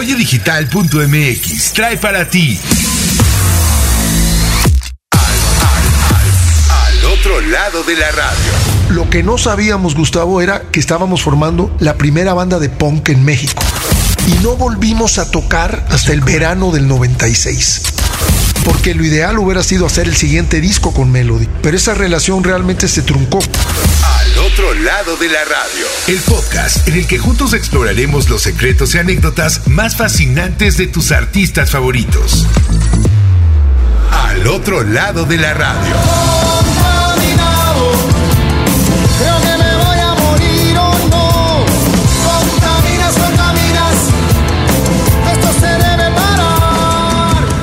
Oyedigital.mx trae para ti. Al, otro lado de la radio. Lo que no sabíamos, Gustavo, era que estábamos formando la primera banda de punk en México. Y no volvimos a tocar hasta el verano del 96 porque lo ideal hubiera sido hacer el siguiente disco con Melody, pero esa relación realmente se truncó. Al otro lado de la radio, el podcast en el que juntos exploraremos los secretos y anécdotas más fascinantes de tus artistas favoritos. Al otro lado de la radio.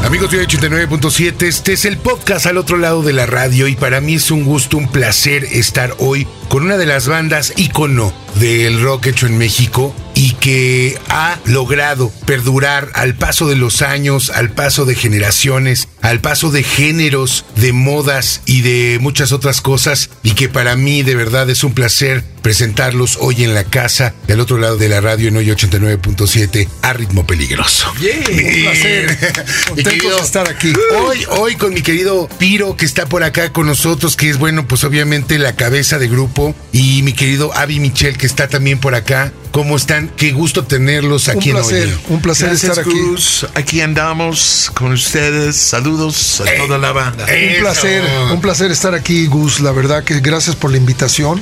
Amigos de 89.7, este es el podcast al otro lado de la radio y para mí es un gusto, un placer estar hoy con una de las bandas ícono del rock hecho en México y que ha logrado perdurar al paso de los años, al paso de generaciones, al paso de géneros, de modas y de muchas otras cosas y que para mí de verdad es un placer presentarlos hoy en la casa del otro lado de la radio en hoy 89.7 a ritmo peligroso. un placer. De estar aquí. Hoy, hoy con mi querido Piro que está por acá con nosotros, que es bueno, pues obviamente la cabeza de grupo y mi querido Avi Michel que está también por acá. ¿Cómo están? Qué gusto tenerlos aquí un placer, en Un placer estar aquí. Aquí andamos con ustedes. Saludos a toda la banda. Un placer, un placer estar aquí, Gus. La verdad que gracias por la invitación.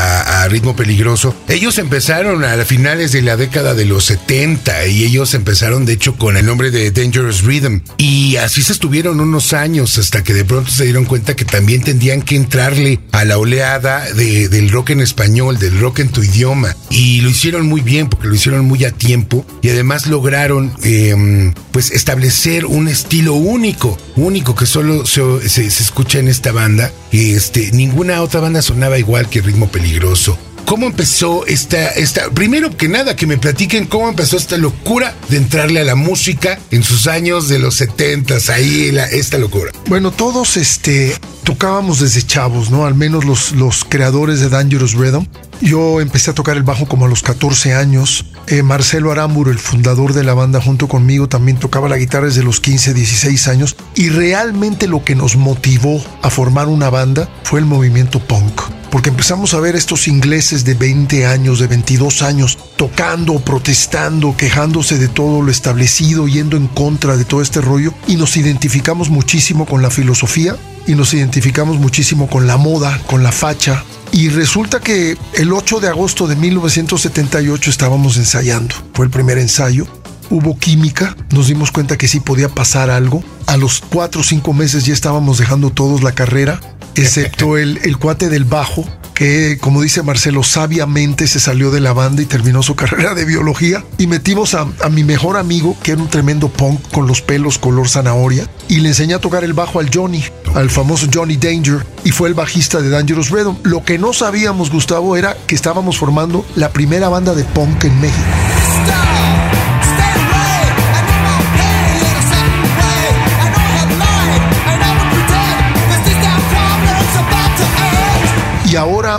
Ritmo Peligroso, ellos empezaron a finales de la década de los 70 y ellos empezaron de hecho con el nombre de Dangerous Rhythm y así se estuvieron unos años hasta que de pronto se dieron cuenta que también tendrían que entrarle a la oleada de, del rock en español, del rock en tu idioma y lo hicieron muy bien porque lo hicieron muy a tiempo y además lograron eh, pues establecer un estilo único, único que solo se, se, escucha en esta banda. Este, ninguna otra banda sonaba igual que Ritmo Peligroso. ¿Cómo empezó esta, esta, primero que nada, que me platiquen cómo empezó esta locura de entrarle a la música en sus años de los setentas, ahí la, esta locura? Bueno, todos este, tocábamos desde chavos, ¿no? Al menos los, los creadores de Dangerous Rhythm. Yo empecé a tocar el bajo como a los 14 años. Eh, Marcelo Aramburo, el fundador de la banda, junto conmigo, también tocaba la guitarra desde los 15, 16 años. Y realmente lo que nos motivó a formar una banda fue el movimiento punk porque empezamos a ver estos ingleses de 20 años, de 22 años, tocando, protestando, quejándose de todo lo establecido, yendo en contra de todo este rollo, y nos identificamos muchísimo con la filosofía y nos identificamos muchísimo con la moda, con la facha. Y resulta que el 8 de agosto de 1978 estábamos ensayando. Fue el primer ensayo hubo química, nos dimos cuenta que sí podía pasar algo. A los cuatro o cinco meses ya estábamos dejando todos la carrera excepto el, el cuate del bajo, que como dice Marcelo, sabiamente se salió de la banda y terminó su carrera de biología. Y metimos a, a, mi mejor amigo, que era un tremendo punk con los pelos color zanahoria, y le enseñé a tocar el bajo al Johnny, al famoso Johnny Danger, y fue el bajista de Dangerous Rhythm. Lo que no sabíamos, Gustavo, era que estábamos formando la primera banda de punk en México.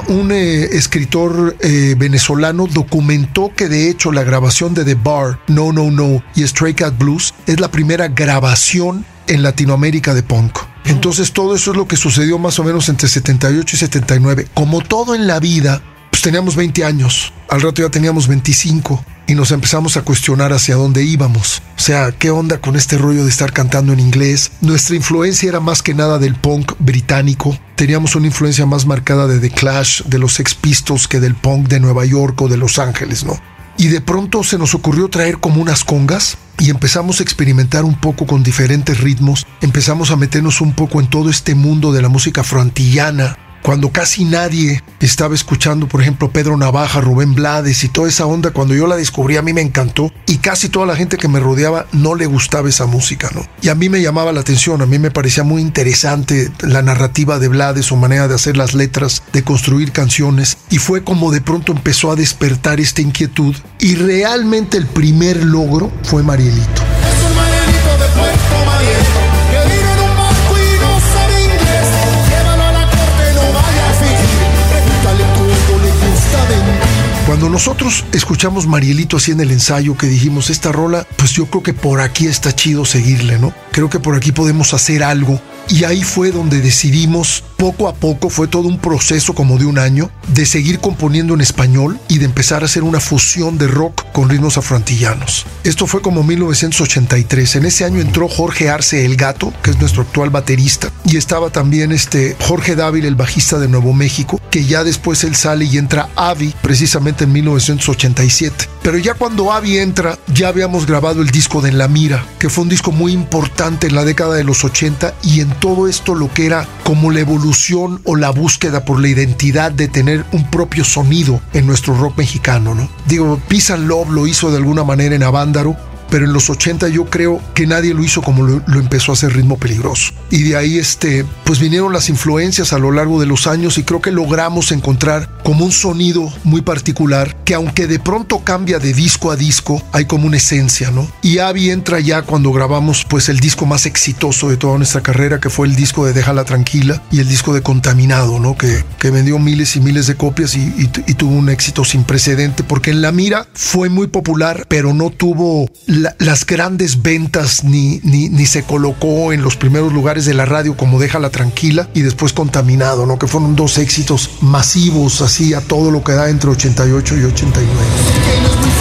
Un eh, escritor eh, venezolano documentó que de hecho la grabación de The Bar, No No No y Stray Cat Blues es la primera grabación en Latinoamérica de punk. Entonces todo eso es lo que sucedió más o menos entre 78 y 79. Como todo en la vida, pues teníamos 20 años, al rato ya teníamos 25 y nos empezamos a cuestionar hacia dónde íbamos. O sea, ¿qué onda con este rollo de estar cantando en inglés? Nuestra influencia era más que nada del punk británico. Teníamos una influencia más marcada de The Clash, de los Sex Pistols, que del punk de Nueva York o de Los Ángeles, ¿no? Y de pronto se nos ocurrió traer como unas congas y empezamos a experimentar un poco con diferentes ritmos. Empezamos a meternos un poco en todo este mundo de la música frontillana, cuando casi nadie estaba escuchando, por ejemplo, Pedro Navaja, Rubén Blades y toda esa onda, cuando yo la descubrí a mí me encantó y casi toda la gente que me rodeaba no le gustaba esa música, ¿no? Y a mí me llamaba la atención, a mí me parecía muy interesante la narrativa de Blades, su manera de hacer las letras, de construir canciones y fue como de pronto empezó a despertar esta inquietud y realmente el primer logro fue Marielito. Cuando nosotros escuchamos Marielito así en el ensayo que dijimos esta rola, pues yo creo que por aquí está chido seguirle, ¿no? Creo que por aquí podemos hacer algo y ahí fue donde decidimos, poco a poco, fue todo un proceso como de un año, de seguir componiendo en español y de empezar a hacer una fusión de rock con ritmos afroantillanos. Esto fue como 1983. En ese año entró Jorge Arce el Gato, que es nuestro actual baterista, y estaba también este Jorge Dávila, el bajista de Nuevo México, que ya después él sale y entra Avi, precisamente en 1987. Pero ya cuando Avi entra, ya habíamos grabado el disco de En la Mira, que fue un disco muy importante en la década de los 80 y en todo esto lo que era como la evolución o la búsqueda por la identidad de tener un propio sonido en nuestro rock mexicano, ¿no? Digo, Peace Love lo hizo de alguna manera en Avándaro, pero en los 80 yo creo que nadie lo hizo como lo, empezó a hacer ritmo peligroso. Y de ahí este, pues vinieron las influencias a lo largo de los años y creo que logramos encontrar como un sonido muy particular que aunque de pronto cambia de disco a disco, hay como una esencia, ¿no? Y Avi entra ya cuando grabamos pues el disco más exitoso de toda nuestra carrera, que fue el disco de Déjala Tranquila y el disco de Contaminado, ¿no? Que, que vendió miles y miles de copias y, y tuvo un éxito sin precedente, porque en La Mira fue muy popular, pero no tuvo las grandes ventas ni, ni, ni, se colocó en los primeros lugares de la radio como Déjala Tranquila y después Contaminado, ¿no? Que fueron dos éxitos masivos a todo lo que da entre 88 y 89.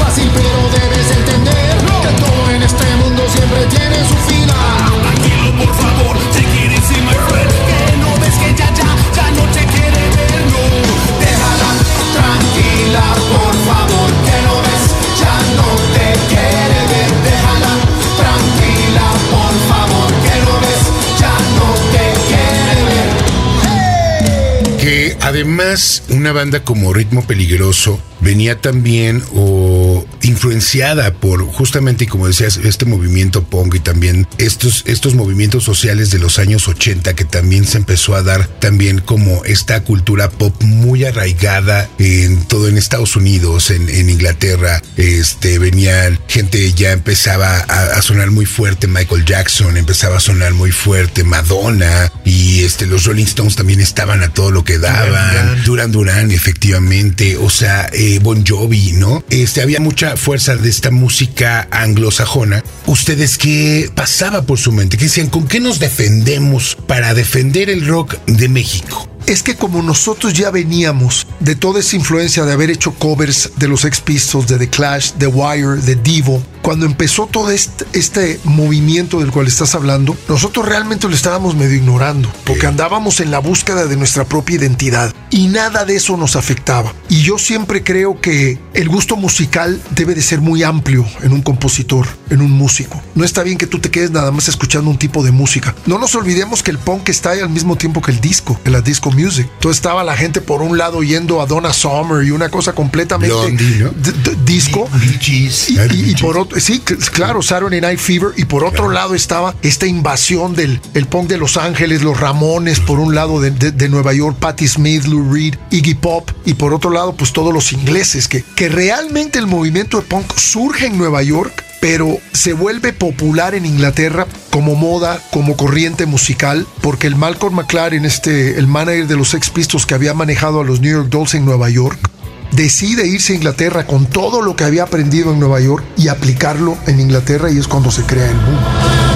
Una banda como Ritmo Peligroso venía también o influenciada por justamente, como decías, este movimiento punk y también estos, estos movimientos sociales de los años 80 que también se empezó a dar también como esta cultura pop muy arraigada en todo en Estados Unidos, en, Inglaterra, este venían gente ya empezaba a, sonar muy fuerte Michael Jackson, empezaba a sonar muy fuerte Madonna y este los Rolling Stones también estaban a todo lo que daban, Duran Duran efectivamente, o sea, eh, Bon Jovi, ¿no? Este, había mucha fuerza de esta música anglosajona. ¿Ustedes qué pasaba por su mente? ¿Qué decían? ¿Con qué nos defendemos para defender el rock de México? Es que como nosotros ya veníamos de toda esa influencia de haber hecho covers de los Ex Pistols, de The Clash, The Wire, de Divo, cuando empezó todo este, este, movimiento del cual estás hablando, nosotros realmente lo estábamos medio ignorando, porque andábamos en la búsqueda de nuestra propia identidad y nada de eso nos afectaba. Y yo siempre creo que el gusto musical debe de ser muy amplio en un compositor, en un músico. No está bien que tú te quedes nada más escuchando un tipo de música. No nos olvidemos que el punk está ahí al mismo tiempo que el disco, que la disco music. Entonces estaba la gente por un lado yendo a Donna Summer y una cosa completamente disco. y, por otro, sí, claro, Saturday Night Fever. Y por otro lado estaba esta invasión del el punk de Los Ángeles, los Ramones, por un lado de, Nueva York, Patti Smith, Lou Reed, Iggy Pop. Y por otro lado, pues todos los ingleses, que, que realmente el movimiento de punk surge en Nueva York pero se vuelve popular en Inglaterra como moda, como corriente musical, porque el Malcolm McLaren, este, el manager de los Sex Pistols que había manejado a los New York Dolls en Nueva York, decide irse a Inglaterra con todo lo que había aprendido en Nueva York y aplicarlo en Inglaterra y es cuando se crea el boom.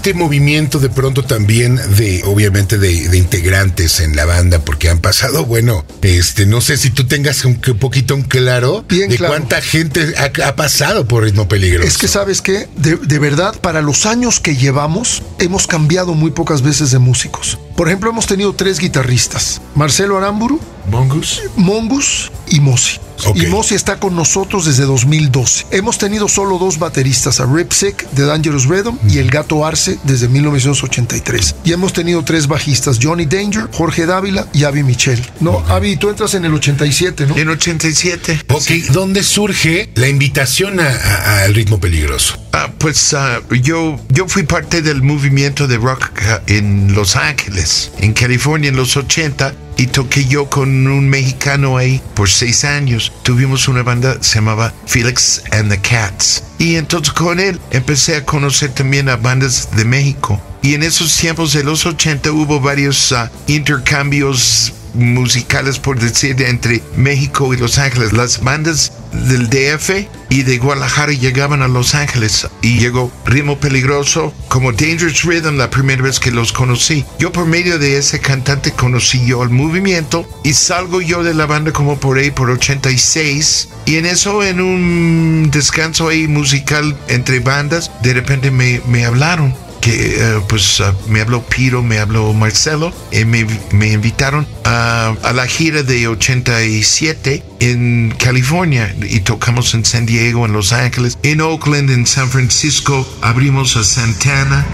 Este movimiento de pronto también de, obviamente, de, de integrantes en la banda, porque han pasado, bueno, este, no sé si tú tengas un, un poquito un claro Bien de claro. cuánta gente ha, ha pasado por ritmo peligroso. Es que sabes que de, de verdad para los años que llevamos hemos cambiado muy pocas veces de músicos. Por ejemplo, hemos tenido tres guitarristas, Marcelo Aramburu, Mongus. Mongus y Mosi. Y Mosi está con nosotros desde 2012. Hemos tenido solo dos bateristas, a Ripsick de Dangerous Rhythm y el Gato Arce desde 1983. Y hemos tenido tres bajistas, Johnny Danger, Jorge Dávila y Avi Michel. No, Avi, tú entras en el 87, ¿no? En 87. Ok, ¿dónde surge la invitación al ritmo peligroso? Ah, pues ah, yo, yo fui parte del movimiento de rock en Los Ángeles, en California, en los 80, y toqué yo con un mexicano ahí por seis años. Tuvimos una banda, se llamaba Felix and the Cats. Y entonces con él empecé a conocer también a bandas de México. Y en esos tiempos de los 80 hubo varios ah, intercambios musicales, por decir, entre México y Los Ángeles. Las bandas del DF y de Guadalajara llegaban a Los Ángeles y llegó Ritmo Peligroso como Dangerous Rhythm la primera vez que los conocí. Yo por medio de ese cantante conocí yo el movimiento y salgo yo de la banda como por ahí por 86 y en eso en un descanso ahí musical entre bandas de repente me, me hablaron que eh, pues ah, me habló Piro, me habló Marcelo, y me, me invitaron a, a la gira de 87 en California y tocamos en San Diego, en Los Ángeles, en Oakland, en San Francisco, abrimos a Santana.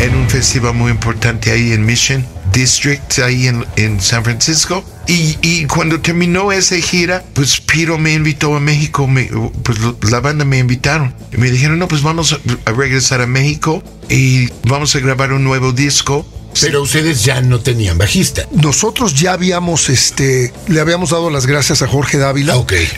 en un festival muy importante ahí en Mission District, ahí en, en San Francisco. Y, y cuando terminó esa gira, pues Piro me invitó a México, me- pues la banda me invitaron. Y me dijeron, no, pues vamos a regresar a México y vamos a grabar un nuevo disco. Pero ustedes ya no tenían bajista. Nosotros ya habíamos, este, le habíamos dado las gracias a Jorge Dávila,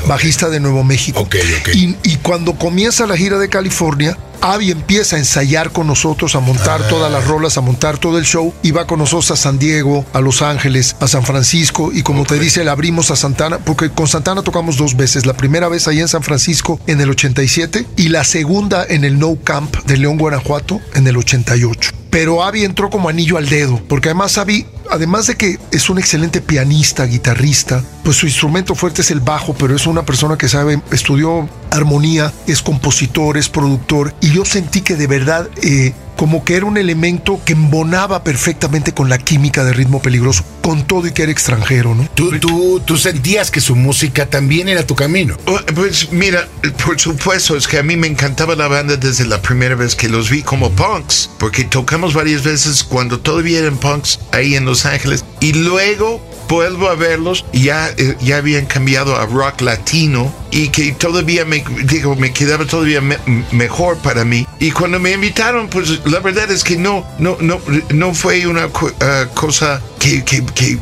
bajista de Nuevo México. Y cuando comienza la gira de California, Avi empieza a ensayar con nosotros, a montar Ah. todas las rolas, a montar todo el show, y va con nosotros a San Diego, a Los Ángeles, a San Francisco, y como te dice, le abrimos a Santana, porque con Santana tocamos dos veces, la primera vez ahí en San Francisco en el 87, y la segunda en el No Camp de León, Guanajuato, en el 88 pero Avi entró como anillo al dedo, porque además Avi, además de que es un excelente pianista, guitarrista, pues su instrumento fuerte es el bajo, pero es una persona que sabe, estudió armonía, es compositor, es productor, y yo sentí que de verdad eh, como que era un elemento que embonaba perfectamente con la química de ritmo peligroso, con todo y que era extranjero, ¿no? Tú, tú, tú sentías que su música también era tu camino. Oh, Pues mira, por supuesto, es que a mí me encantaba la banda desde la primera vez que los vi como punks, porque tocamos varias veces cuando todavía eran punks ahí en Los Ángeles, y luego vuelvo a verlos ya, eh, ya habían cambiado a rock latino y que todavía me digo me quedaba todavía me- mejor para mí. Y cuando me invitaron pues la verdad es que no no no no fue una ah, cosa que, que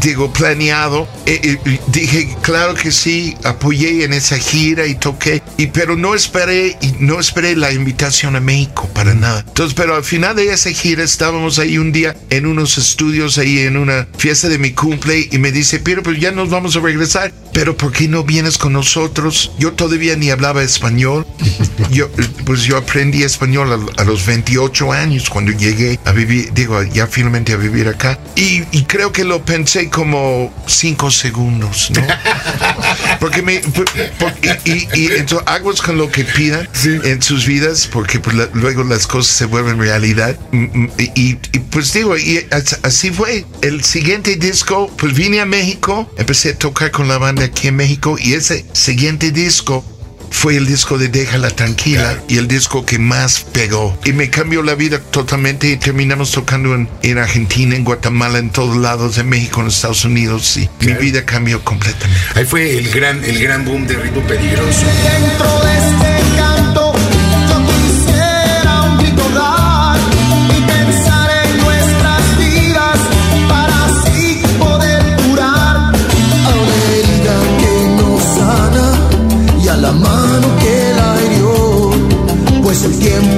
digo, planeado. Eh, eh, dije, claro que sí, apoyé en esa gira y toqué, y, pero no esperé, y no esperé la invitación a México para nada. Entonces, pero al final de esa gira estábamos ahí un día en unos estudios, ahí en una fiesta de mi cumple, y me dice, pero pues ya nos vamos a regresar, pero ¿por qué no vienes con nosotros? Yo todavía ni hablaba español. Yo, pues yo aprendí español a, a los 28 años cuando llegué a vivir, digo, ya finalmente a vivir acá. Y, y creo que lo pensé como cinco segundos, ¿no? Porque me. y, y- entonces aguas con lo que pidan en sus vidas, porque pues, la- luego las cosas se vuelven realidad. Mm, mm, Y, y, pues digo, y as- así fue. El siguiente disco, pues vine a México, empecé a tocar con la banda aquí en México, y ese siguiente disco fue el disco de Déjala Tranquila y el disco que más pegó. Y me cambió la vida totalmente y terminamos tocando en, en Argentina, en Guatemala, en todos lados, en México, en Estados Unidos. Y mi vida cambió completamente. Ahí fue el gran, el gran boom de ritmo peligroso. Dentro de este canto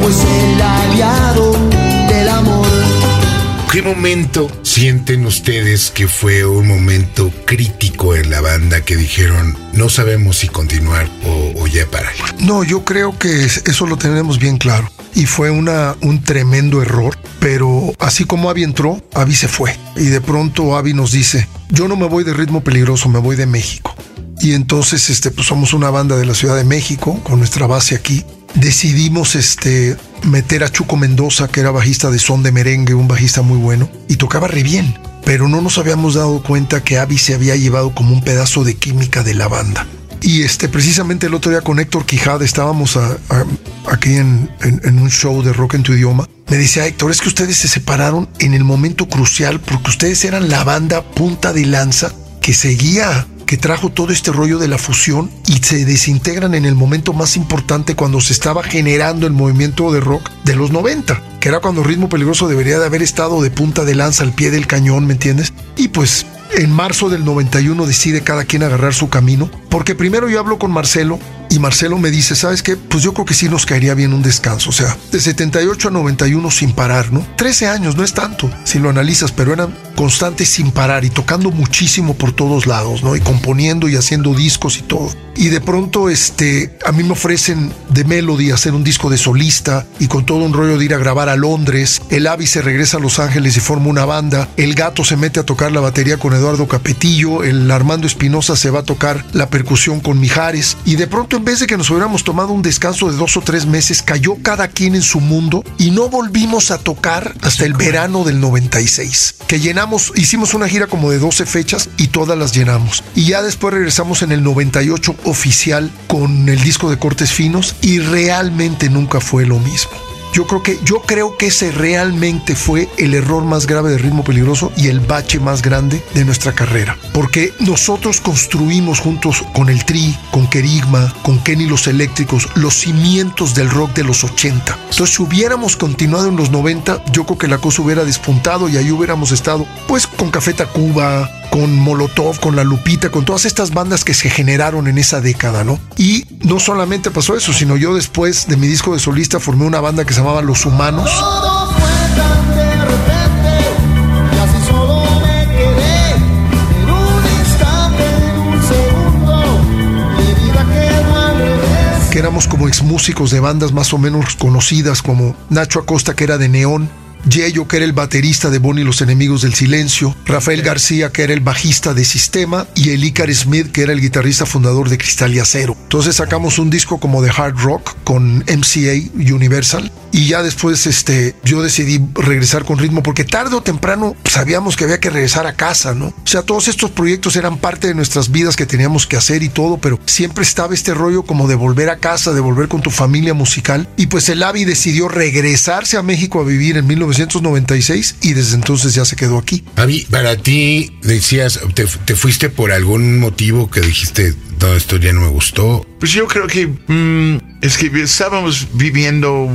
el tiempo es el aliado del amor. ¿Qué, momento sienten ustedes que fue un momento crítico en la banda que dijeron no sabemos si continuar o, o ya parar? No, yo creo que es- eso lo tenemos bien claro. Y fue una, un tremendo error, pero así como Avi entró, Avi se fue. Y de pronto Avi nos dice, yo no me voy de ritmo peligroso, me voy de México. Y entonces este, pues somos una banda de la Ciudad de México, con nuestra base aquí. Decidimos este, meter a Chuco Mendoza, que era bajista de son de merengue, un bajista muy bueno, y tocaba re bien. Pero no nos habíamos dado cuenta que Avi se había llevado como un pedazo de química de la banda. Y este, precisamente el otro día con Héctor Quijada estábamos a- a- aquí en, en- en un show de rock en tu idioma. Me decía Héctor, es que ustedes se separaron en el momento crucial porque ustedes eran la banda punta de lanza que seguía, que trajo todo este rollo de la fusión y se desintegran en el momento más importante cuando se estaba generando el movimiento de rock de los 90, que era cuando Ritmo Peligroso debería de haber estado de punta de lanza al pie del cañón, ¿me entiendes? Y pues en marzo del 91 decide cada quien agarrar su camino, porque primero yo hablo con Marcelo y Marcelo me dice, ¿sabes qué? Pues yo creo que sí nos caería bien un descanso, o sea, de 78 a 91 sin parar, ¿no? 13 años, no es tanto, si lo analizas, pero eran constantes sin parar y tocando muchísimo por todos lados, ¿no? Y componiendo y haciendo discos y todo. Y de pronto, este, a mí me ofrecen de Melody hacer un disco de solista y con todo un rollo de ir a grabar a Londres. El Avi se regresa a Los Ángeles y forma una banda. El gato se mete a tocar la batería con Eduardo Capetillo. El Armando Espinosa se va a tocar la percusión con Mijares. Y de pronto, en vez de que nos hubiéramos tomado un descanso de dos o tres meses, cayó cada quien en su mundo y no volvimos a tocar hasta el verano del 96. Que llenamos, hicimos una gira como de 12 fechas y todas las llenamos. Y ya después regresamos en el 98 oficial con el disco de cortes finos y realmente nunca fue lo mismo. Yo creo que yo creo que ese realmente fue el error más grave de Ritmo Peligroso y el bache más grande de nuestra carrera, porque nosotros construimos juntos con el Tri, con Kerigma, con Kenny los Eléctricos los cimientos del rock de los 80. Entonces, si hubiéramos continuado en los 90, yo creo que la cosa hubiera despuntado y ahí hubiéramos estado pues con Café Tacuba, con Molotov, con La Lupita, con todas estas bandas que se generaron en esa década, ¿no? Y no solamente pasó eso, sino yo después de mi disco de solista formé una banda que se Los Humanos. Que éramos como ex músicos de bandas más o menos conocidas como Nacho Acosta que era de Neón, Yeyo que era el baterista de Bonnie y los Enemigos del Silencio, Rafael García que era el bajista de Sistema y el Icar Smith que era el guitarrista fundador de Cristal y Acero. Entonces sacamos un disco como de hard rock con MCA Universal y ya después este yo decidí regresar con ritmo porque tarde o temprano sabíamos que había que regresar a casa, ¿no? O sea, todos estos proyectos eran parte de nuestras vidas que teníamos que hacer y todo, pero siempre estaba este rollo como de volver a casa, de volver con tu familia musical y pues el Avi decidió regresarse a México a vivir en 1996 y desde entonces ya se quedó aquí. Avi, para ti decías, te, te fuiste por algún motivo que dijiste, esto ya no me gustó. Pues yo creo que mm, es que estábamos viviendo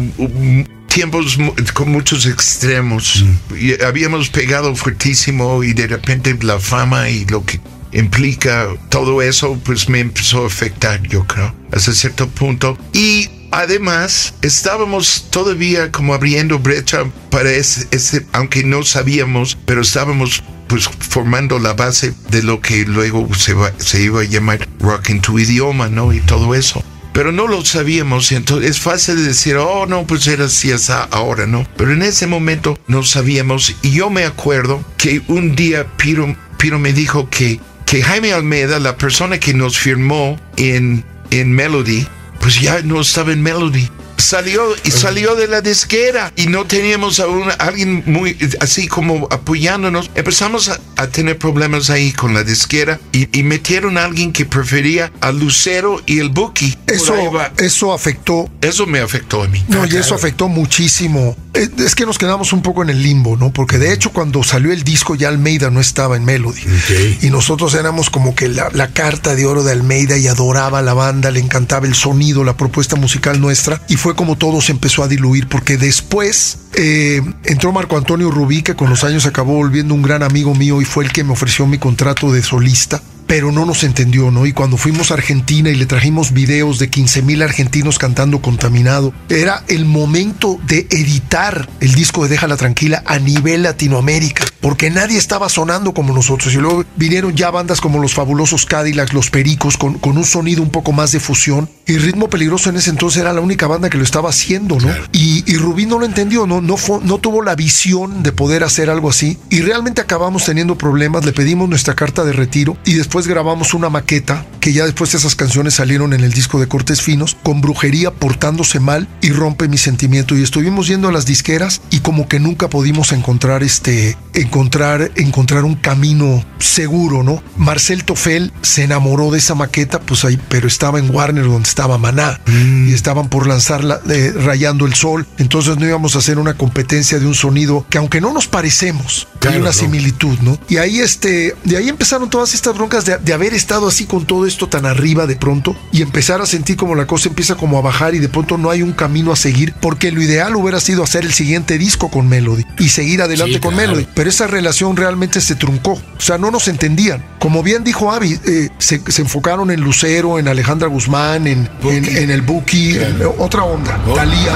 tiempos con muchos extremos. Y habíamos pegado fuertísimo y de repente la fama y lo que implica todo eso, pues me empezó a afectar, yo creo, hasta cierto punto. Y además estábamos todavía como abriendo brecha para ese, ese aunque no sabíamos, pero estábamos pues formando la base de lo que luego se, va- se iba a llamar rock en tu idioma, ¿no? Y todo eso. Pero no lo sabíamos y entonces es fácil de decir, oh, no, pues era así hasta ahora, ¿no? Pero en ese momento no sabíamos y yo me acuerdo que un día Piro, Piro me dijo que, que Jaime Almeida, la persona que nos firmó en, en Melody, pues ya no estaba en Melody. Salió y salió de la disquera y no teníamos a, un- alguien muy así como apoyándonos. Empezamos a, a tener problemas ahí con la disquera y, y metieron a alguien que prefería a Lucero y el Buki. Eso, eso afectó Eso me afectó a mí. No, y eso afectó muchísimo. Es que nos quedamos un poco en el limbo, ¿no? Porque de hecho cuando salió el disco ya Almeida no estaba en Melody. Ok. Y nosotros éramos como que la, la carta de oro de Almeida y adoraba a la banda, le encantaba el sonido, la propuesta musical nuestra. Y fue como todo se empezó a diluir, porque después eh, entró Marco Antonio Rubí, que con los años acabó volviendo un gran amigo mío y fue el que me ofreció mi contrato de solista. Pero no nos entendió, ¿no? Y cuando fuimos a Argentina y le trajimos videos de 15 mil argentinos cantando contaminado, era el momento de editar el disco de Déjala Tranquila a nivel Latinoamérica, porque nadie estaba sonando como nosotros. Y luego vinieron ya bandas como los fabulosos Cadillacs, los Pericos, con, con un sonido un poco más de fusión. Y Ritmo Peligroso en ese entonces era la única banda que lo estaba haciendo, ¿no? Y, y Rubí no lo entendió, ¿no? No, fue, no tuvo la visión de poder hacer algo así. Y realmente acabamos teniendo problemas, le pedimos nuestra carta de retiro y después grabamos una maqueta, que ya después esas canciones salieron en el disco de Cortes Finos, con brujería portándose mal y rompe mi sentimiento. Y estuvimos yendo a las disqueras y como que nunca pudimos encontrar este, encontrar, encontrar un camino seguro, ¿no? Marcel Tofel se enamoró de esa maqueta, pues ahí, pero estaba en Warner donde estaba Maná y estaban por lanzarla eh, Rayando el Sol. Entonces no íbamos a hacer una competencia de un sonido que aunque no nos parecemos, hay una similitud, ¿no? Y ahí este, de ahí empezaron todas estas broncas de, de haber estado así con todo esto tan arriba de pronto y empezar a sentir como la cosa empieza como a bajar y de pronto no hay un camino a seguir, porque lo ideal hubiera sido hacer el siguiente disco con Melody y seguir adelante Sí, con claro. Melody. Pero esa relación realmente se truncó. O sea, no nos entendían. Como bien dijo Avi, eh, se, se enfocaron en Lucero, en Alejandra Guzmán, en, en, en el Buki, en otra onda. Talía.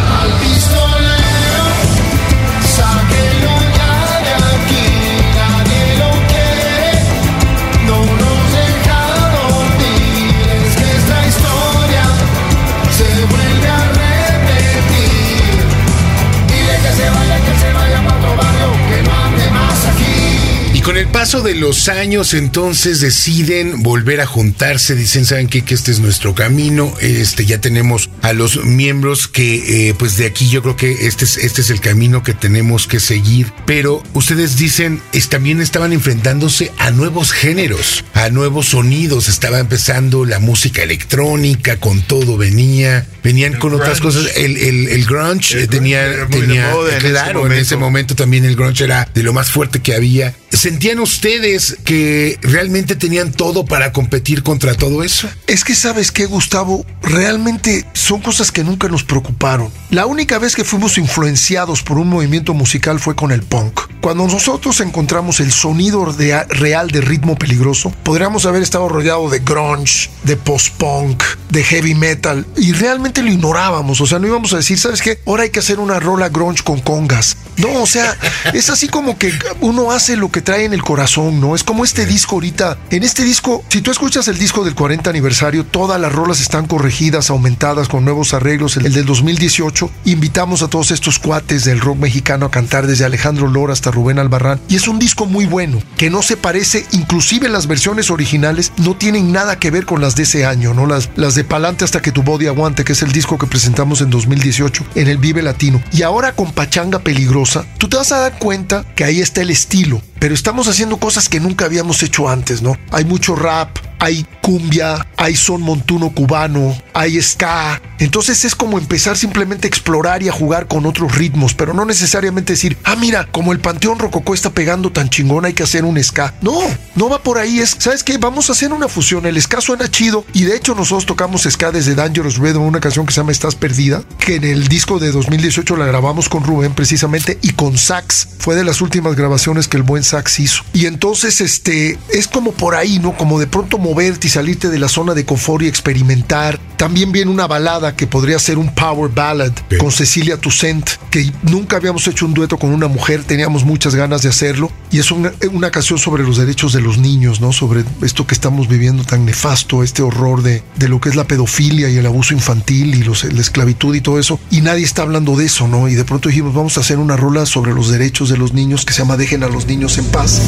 Paso de los años, entonces deciden volver a juntarse. Dicen, ¿saben qué? Que este es nuestro camino. Este, ya tenemos a los miembros que, eh, pues de aquí yo creo que este es, este es el camino que tenemos que seguir. Pero ustedes dicen, es- también estaban enfrentándose a nuevos géneros, a nuevos sonidos. Estaba empezando la música electrónica, con todo venía. Venían con otras cosas. El, el, el grunge El eh, grunge tenía, tenía moda en ese claro, en ese momento también el grunge era de lo más fuerte que había. ¿Sentían ustedes que realmente tenían todo para competir contra todo eso? Es que sabes que, Gustavo, realmente son cosas que nunca nos preocuparon. La única vez que fuimos influenciados por un movimiento musical fue con el punk. Cuando nosotros encontramos el sonido real de ritmo peligroso, podríamos haber estado rodeado de grunge, de post-punk, de heavy metal, y realmente lo ignorábamos. O sea, no íbamos a decir, ¿sabes qué? Ahora hay que hacer una rola grunge con congas. No, o sea, es así como que uno hace lo que trae en el corazón, ¿no? Es como este disco ahorita. En este disco, si tú escuchas el disco del 40 aniversario, todas las rolas están corregidas, aumentadas con nuevos arreglos. El del 2018, invitamos a todos estos cuates del rock mexicano a cantar desde Alejandro Lora hasta Rubén Albarrán. Y es un disco muy bueno, que no se parece, inclusive las versiones originales no tienen nada que ver con las de ese año, ¿no? Las, las de Palante hasta que tu body aguante, que es el disco que presentamos en 2018 en el Vive Latino. Y ahora con Pachanga Peligrosa, tú te vas a dar cuenta que ahí está el estilo, pero estamos haciendo cosas que nunca habíamos hecho antes, ¿no? Hay mucho rap, hay cumbia, hay son montuno cubano, hay ska. Entonces es como empezar simplemente a explorar y a jugar con otros ritmos, pero no necesariamente decir, ah, mira, como el Panteón Rococó está pegando tan chingón, hay que hacer un ska. No, no va por ahí. Es, ¿sabes qué? Vamos a hacer una fusión. El ska suena chido y de hecho nosotros tocamos ska desde Dangerous Rhythm, una canción que se llama Estás Perdida, que en el disco de 2018 la grabamos con Rubén precisamente y con sax. Fue de las últimas grabaciones que el buen sax hizo. Y entonces, este, es como por ahí, ¿no? Como de pronto moverte y salirte de la zona de confort y experimentar. También viene una balada que podría ser un power ballad con Cecilia Toussaint, que nunca habíamos hecho un dueto con una mujer, teníamos muchas ganas de hacerlo. Y es una, una canción sobre los derechos de los niños, ¿no? Sobre esto que estamos viviendo tan nefasto, este horror de, de lo que es la pedofilia y el abuso infantil y los, la esclavitud y todo eso. Y nadie está hablando de eso, ¿no? Y de pronto dijimos, vamos a hacer una rola sobre los derechos de los niños que se llama Dejen a los niños en paz.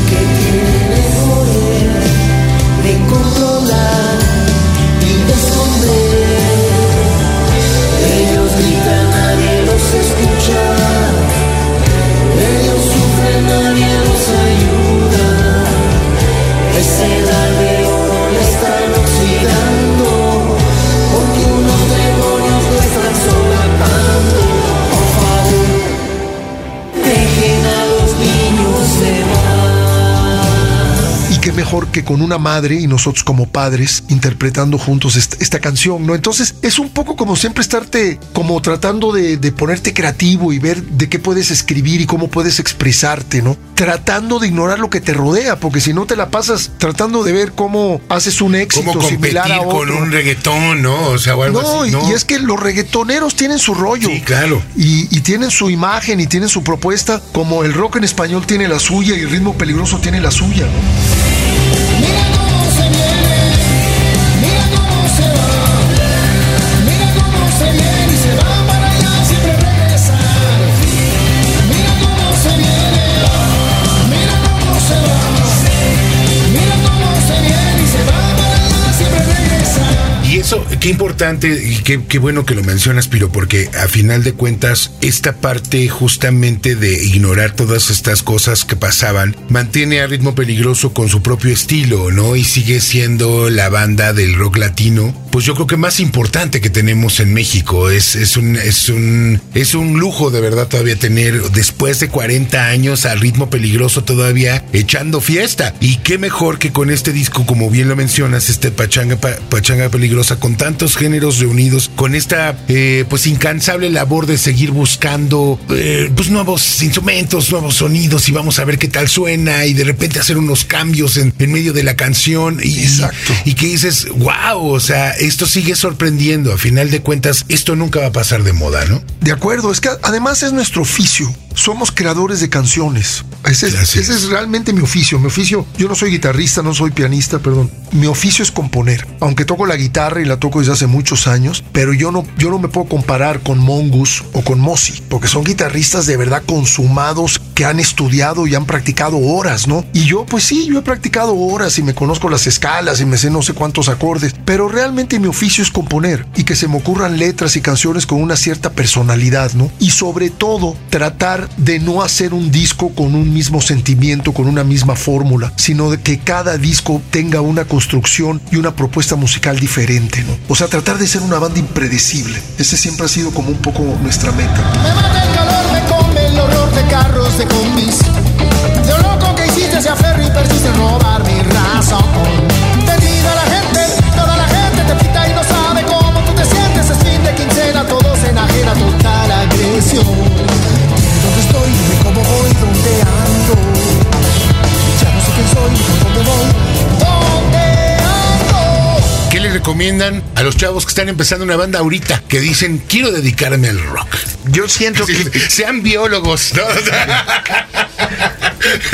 Que con una madre y nosotros como padres interpretando juntos esta, esta canción, ¿no? Entonces es un poco como siempre estarte como tratando de, de ponerte creativo y ver de qué puedes escribir y cómo puedes expresarte, ¿no? Tratando de ignorar lo que te rodea, porque si no te la pasas tratando de ver cómo haces un éxito ¿Cómo competir similar a otro. con un reggaetón, no? O sea, o algo No, así. y- y es que los reggaetoneros tienen su rollo. Sí, claro. Y, y tienen su imagen y tienen su propuesta, como el rock en español tiene la suya y el ritmo peligroso tiene la suya. ¿no? Mira importante y qué, qué bueno que lo mencionas, Piro, porque a final de cuentas, esta parte justamente de ignorar todas estas cosas que pasaban, mantiene a ritmo peligroso con su propio estilo, ¿no? Y sigue siendo la banda del rock latino, pues yo creo que más importante que tenemos en México. Es, es un, es un, es un lujo de verdad todavía tener, después de 40 años, a ritmo peligroso todavía echando fiesta. Y qué mejor que con este disco, como bien lo mencionas, este Pachanga, Pa- Pachanga Peligrosa, con tantos géneros reunidos, con esta eh, pues incansable labor de seguir buscando eh, pues nuevos instrumentos, nuevos sonidos y vamos a ver qué tal suena y de repente hacer unos cambios en, en medio de la canción y, Exacto. y que dices, wow, o sea, esto sigue sorprendiendo. A final de cuentas, esto nunca va a pasar de moda, ¿no? De acuerdo, es que además es nuestro oficio. Somos creadores de canciones. Ese es, ese es realmente mi oficio. Mi oficio, yo no soy guitarrista, no soy pianista, perdón. Mi oficio es componer. Aunque toco la guitarra y la toco hace muchos años, pero yo no, yo no me puedo comparar con Mongus o con Mosi, porque son guitarristas de verdad consumados que han estudiado y han practicado horas, ¿no? Y yo, pues sí, yo he practicado horas y me conozco las escalas y me sé no sé cuántos acordes, pero realmente mi oficio es componer y que se me ocurran letras y canciones con una cierta personalidad, ¿no? Y sobre todo, tratar de no hacer un disco con un mismo sentimiento, con una misma fórmula, sino de que cada disco tenga una construcción y una propuesta musical diferente, ¿no? O sea, tratar de ser una banda impredecible. Ese siempre ha sido como un poco nuestra meta. Me mata el calor, me come el horror de carros de lo loco que hiciste se aferra y persiste en robar mi razón. Vendida la gente, toda la gente te pita y no sabe cómo tú te sientes. Es fin de quincena, todo se enajena, total agresión. Dónde estoy, cómo voy, dónde ando. Ya no sé quién soy, dónde voy, dónde. ¿Qué le recomiendan a los chavos que están empezando una banda ahorita? Que dicen, quiero dedicarme al rock. Yo siento Sí, que, sean biólogos, ¿no?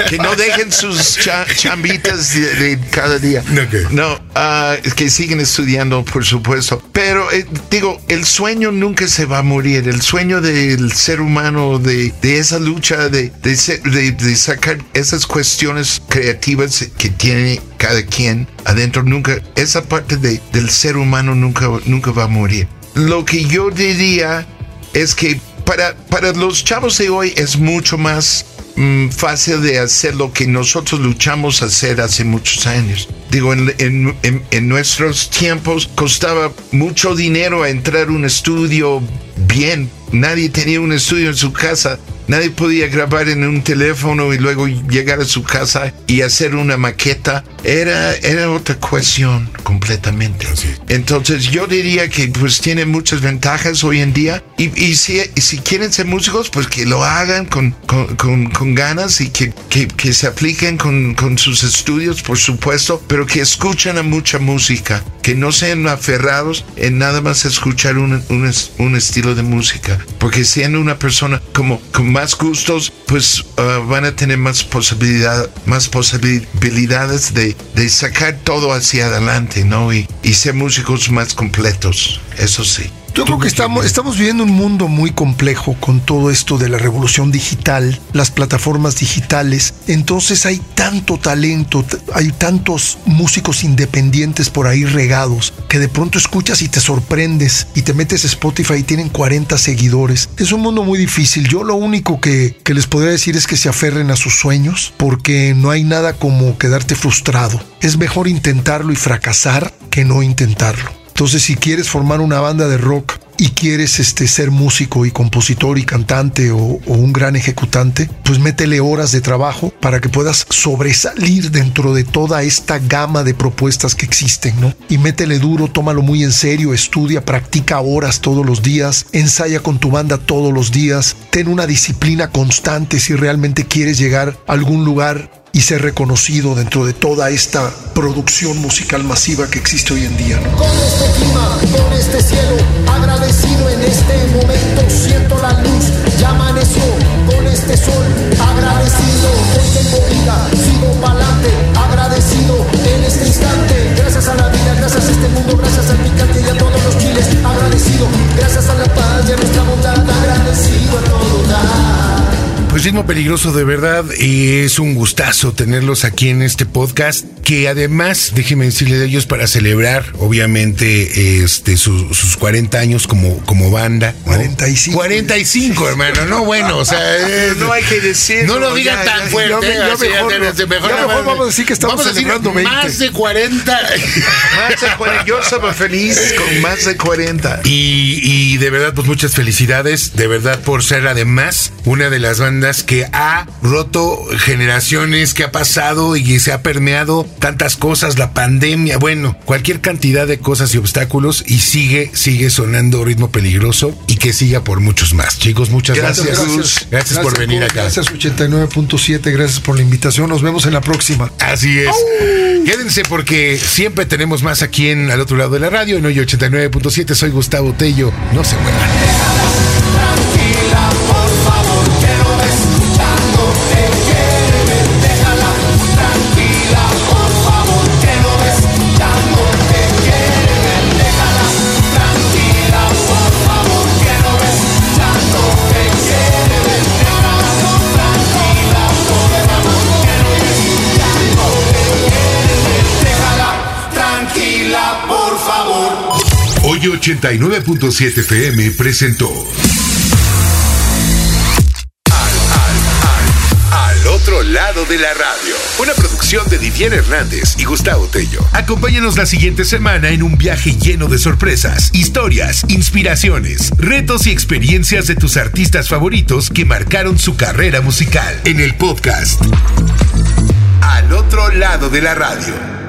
Que no dejen sus cha- chambitas de, de cada día. No, ¿qué? No, ah, que siguen estudiando, por supuesto. Pero eh, digo, el sueño nunca se va a morir. El sueño del ser humano, de, de esa lucha, de, de, de- sacar esas cuestiones creativas que tiene cada quien adentro, nunca, esa parte de- del ser humano nunca, nunca va a morir. Lo que yo diría es que para, para los chavos de hoy es mucho más mm, fácil de hacer lo que nosotros luchamos a hacer hace muchos años. Digo, en, en- en- nuestros tiempos costaba mucho dinero a entrar a un estudio bien. Nadie tenía un estudio en su casa. Nadie podía grabar en un teléfono y luego llegar a su casa y hacer una maqueta. Era, era otra cuestión completamente. Entonces yo diría que pues tiene muchas ventajas hoy en día y, y si, y si quieren ser músicos pues que lo hagan con, con, con- con ganas y que, que, que se apliquen con, con sus estudios por supuesto, pero que escuchen a mucha música, que no sean aferrados en nada más escuchar un, un, un estilo de música, porque siendo una persona como con más gustos pues ah, van a tener más posibilidad, más posibilidades de, de sacar todo hacia adelante, ¿no? Y, y ser músicos más completos, eso sí. Yo creo que estamos, estamos viviendo un mundo muy complejo con todo esto de la revolución digital, las plataformas digitales. Entonces hay tanto talento, hay tantos músicos independientes por ahí regados que de pronto escuchas y te sorprendes y te metes a Spotify y tienen 40 seguidores. Es un mundo muy difícil. Yo lo único que, que les podría decir es que se aferren a sus sueños porque no hay nada como quedarte frustrado. Es mejor intentarlo y fracasar que no intentarlo. Entonces, si quieres formar una banda de rock y quieres este, ser músico y compositor y cantante o, o un gran ejecutante, pues métele horas de trabajo para que puedas sobresalir dentro de toda esta gama de propuestas que existen, ¿no? Y métele duro, tómalo muy en serio, estudia, practica horas todos los días, ensaya con tu banda todos los días, ten una disciplina constante si realmente quieres llegar a algún lugar y ser reconocido dentro de toda esta producción musical masiva que existe hoy en día. ¿no? Con este clima, con este cielo, agradecido en este momento, siento la luz, ya amaneció, con este sol, agradecido, hoy tengo vida, sigo pa'lante, agradecido en este instante, gracias a la vida, gracias a este mundo, gracias Ritmo peligroso de verdad y es un gustazo tenerlos aquí en este podcast que además déjenme decirles de ellos para celebrar obviamente este su- sus 40 años como como banda ¿no? 45. 45 hermano no bueno o sea es- No hay que decirlo, no lo digan ya, tan fuerte ya así, mejor vamos a decir que estamos a decir celebrando 20. más de 40 Más de 40, yo estaba feliz con más de 40. Y, y de verdad, pues muchas felicidades, de verdad, por ser además una de las bandas que ha roto generaciones, que ha pasado y se ha permeado tantas cosas, la pandemia, bueno, cualquier cantidad de cosas y obstáculos y sigue, sigue sonando ritmo peligroso y que siga por muchos más. Chicos, muchas Gracias, gracias. Por venir acá. Gracias 89.7, gracias por la invitación. Nos vemos en la próxima. Así es. Quédense porque siempre tenemos más aquí en al otro lado de la radio, en hoy 89.7. Soy Gustavo Tello. No se muevan. 89.7 FM presentó Al otro lado de la radio. Una producción de Didier Hernández y Gustavo Tello. Acompáñanos la siguiente semana en un viaje lleno de sorpresas, historias, inspiraciones, retos y experiencias de tus artistas favoritos que marcaron su carrera musical. En el podcast Al otro lado de la radio.